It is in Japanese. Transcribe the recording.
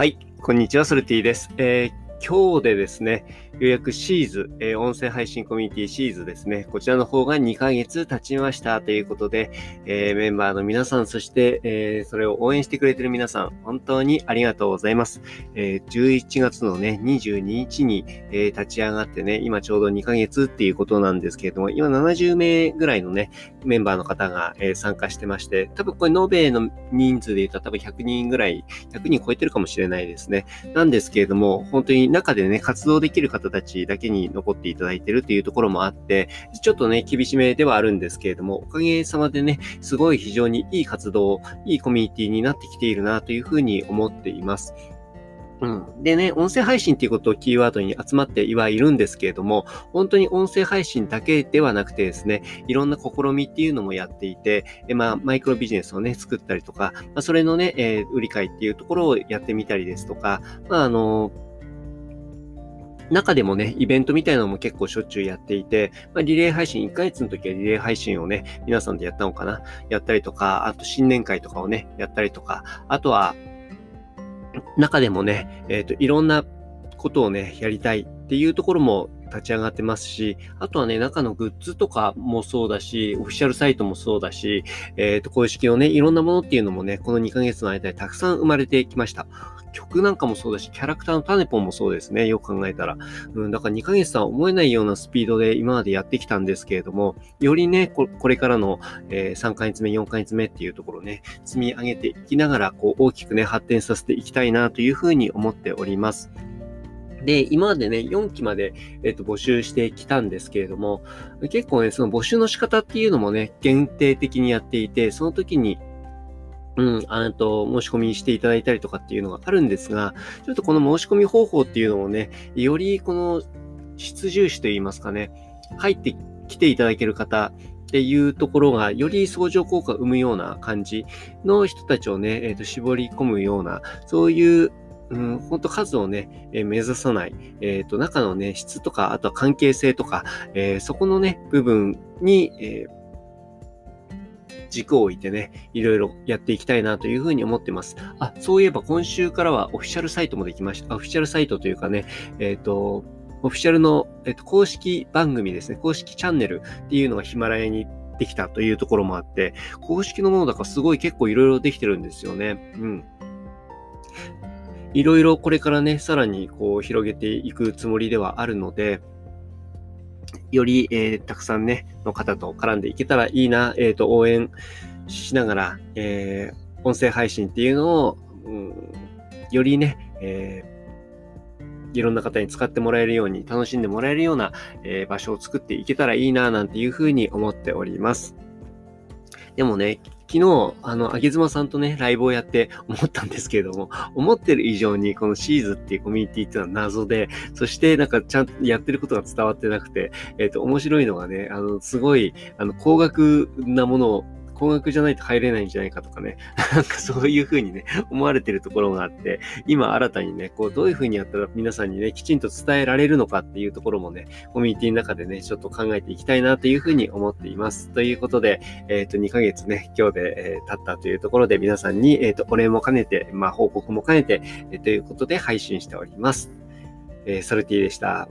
はい、こんにちは、ソルティです。えー今日でですね、ようやくシーズ、えー、音声配信コミュニティシーズですね、こちらの方が2ヶ月経ちましたということで、えー、メンバーの皆さん、そして、えー、それを応援してくれてる皆さん、本当にありがとうございます。え11月のね、22日に、え立ち上がってね、今ちょうど2ヶ月っていうことなんですけれども、今70名ぐらいのね、メンバーの方が、え参加してまして、多分これ延べの人数で言ったら多分100人ぐらい、100人超えてるかもしれないですね。なんですけれども、本当に中でね、活動できる方たちだけに残っていただいてるっていうところもあって、ちょっとね、厳しめではあるんですけれども、おかげさまでね、すごい非常にいい活動、いいコミュニティになってきているなというふうに思っています。うん。でね、音声配信っていうことをキーワードに集まってはいるんですけれども、本当に音声配信だけではなくてですね、いろんな試みっていうのもやっていて、えまあ、マイクロビジネスをね、作ったりとか、まあ、それのね、えー、売り買いっていうところをやってみたりですとか、まあ、あの中でもね、イベントみたいなのも結構しょっちゅうやっていて、まあ、リレー配信、1ヶ月の時はリレー配信をね、皆さんでやったのかなやったりとか、あと新年会とかをね、やったりとか、あとは、中でもね、えっ、ー、と、いろんなことをね、やりたいっていうところも立ち上がってますし、あとはね、中のグッズとかもそうだし、オフィシャルサイトもそうだし、えっ、ー、と、公式のね、いろんなものっていうのもね、この2ヶ月の間にたくさん生まれてきました。曲なんかもそうだし、キャラクターのタネポンもそうですね。よく考えたら。うん、だから2ヶ月とは思えないようなスピードで今までやってきたんですけれども、よりね、これからの、えー、3ヶ月目、4ヶ月目っていうところね、積み上げていきながら、こう、大きくね、発展させていきたいなというふうに思っております。で、今までね、4期まで、えっと、募集してきたんですけれども、結構ね、その募集の仕方っていうのもね、限定的にやっていて、その時に、うん、あと、申し込みしていただいたりとかっていうのがあるんですが、ちょっとこの申し込み方法っていうのもね、よりこの質重視といいますかね、入ってきていただける方っていうところが、より相乗効果を生むような感じの人たちをね、えっ、ー、と、絞り込むような、そういううん、本当数をね、えー、目指さない、えっ、ー、と、中のね、質とか、あとは関係性とか、えー、そこのね、部分に、え軸を置いてね、いろいろやっていきたいなというふうに思ってます。あ、そういえば今週からはオフィシャルサイトもできました。オフィシャルサイトというかね、えっ、と、オフィシャルの、えっと、公式番組ですね、公式チャンネルっていうのがヒマラヤにできたというところもあって、公式のものだからすごい結構いろいろできてるんですよね。うん。いろいろこれからね、さらにこう広げていくつもりではあるので、より、えー、たくさんね、の方と絡んでいけたらいいな、えっ、ー、と、応援しながら、えー、音声配信っていうのを、うん、よりね、えー、いろんな方に使ってもらえるように、楽しんでもらえるような、え、場所を作っていけたらいいな、なんていうふうに思っております。でもね、昨日、あの、あげずまさんとね、ライブをやって思ったんですけれども、思ってる以上にこのシーズっていうコミュニティっていうのは謎で、そしてなんかちゃんとやってることが伝わってなくて、えっ、ー、と、面白いのがね、あの、すごい、あの、高額なものを高額じゃないと入れないんじゃないかとかね、なんかそういう風にね、思われてるところがあって、今新たにね、こうどういう風にやったら皆さんにね、きちんと伝えられるのかっていうところもね、コミュニティの中でね、ちょっと考えていきたいなという風に思っています。ということで、えっ、ー、と、2ヶ月ね、今日で、えー、経ったというところで皆さんに、えっ、ー、と、お礼も兼ねて、まあ、報告も兼ねて、え、ということで配信しております。えー、ソルティでした。